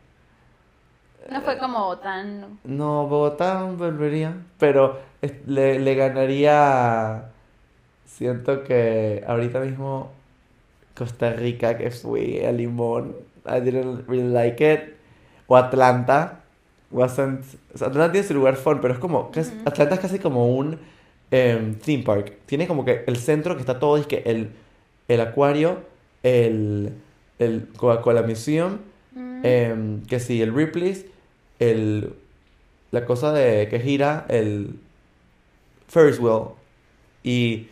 No fue como tan... no, Bogotá volvería, pero le, le ganaría Siento que ahorita mismo Costa Rica, que fui a Limón, I didn't really like it. O Atlanta, wasn't... o sea, Atlanta tiene su lugar fun, pero es como... Ujú. Atlanta es casi como un em, theme park. Tiene como que el centro que está todo, es que el, el acuario, el, el Coca-Cola Museum, Mm. em, que sí, el Ripley's, el, la cosa de que gira, el Ferris wheel. Y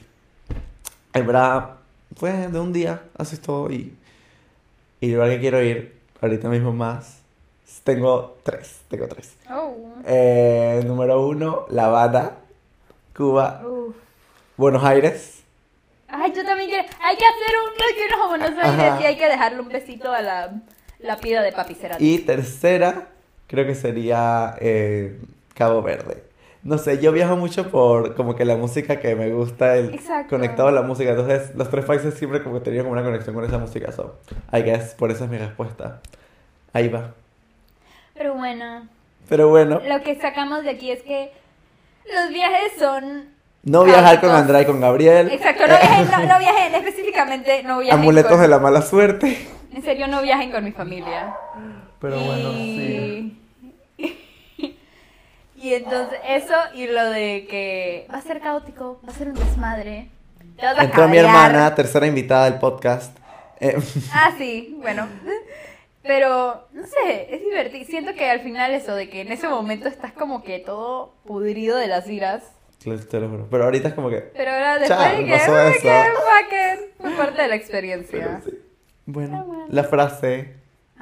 en verdad fue de un día, así todo. Y, y el lugar que quiero ir ahorita mismo más. Tengo tres, tengo tres. Oh. Eh, número uno, La Habana, Cuba, Uf. Buenos Aires. Ay, yo también quiero. Hay que hacer un quiero a Buenos Aires Ajá. y hay que dejarle un besito a la, la pida de papi Cerati. Y tercera, creo que sería eh, Cabo Verde. No sé, yo viajo mucho por como que la música que me gusta, el Exacto. conectado a la música. Entonces, los tres países siempre como que tenía como una conexión con esa música. So, I guess, por eso es mi respuesta. Ahí va. Pero bueno, Pero bueno, lo que sacamos de aquí es que los viajes son. no viajar con. Andrea y con Gabriel. Exacto, no viajen, no, *laughs* no viajen, específicamente no viajen. Amuletos con- de la mala suerte. En serio, no viajen con mi familia. Pero bueno, sí. Y... entonces, eso y lo de que va a ser caótico, va a ser un desmadre. Te vas a Entró mi hermana, tercera invitada del podcast. Eh, *laughs* Ah, sí, bueno. Pero, no sé, es divertido. Siento que al final eso de que en ese momento estás como que todo pudrido de las iras. te lo juro. Pero ahorita es como que. Pero ahora después de que, pasó "Ay, eso". que fucking", fue parte de la experiencia. sí. Bueno, Ah, bueno. la frase.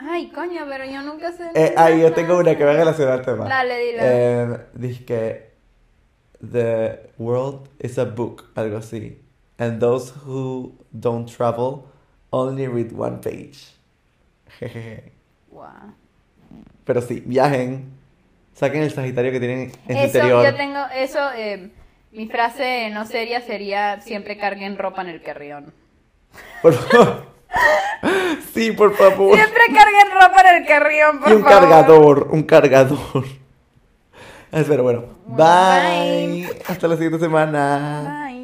Ay, coño, pero yo nunca sé. Eh, ay, yo tengo una que va relacionada al tema. Dale, dila. Eh, dice que The world is a book, algo así. And those who don't travel only read one page. Jejeje. Guau. Pero sí, viajen. Saquen el Sagitario que tienen en su Eso, interior. yo tengo, eso, eh, mi frase no seria sería siempre carguen ropa en el carrión. Por favor. Sí, por favor. Siempre carguen ropa en el carrión, por Y un favor. cargador, un cargador. Pero bueno, Bueno, bye. bye. Hasta la siguiente semana. Bye.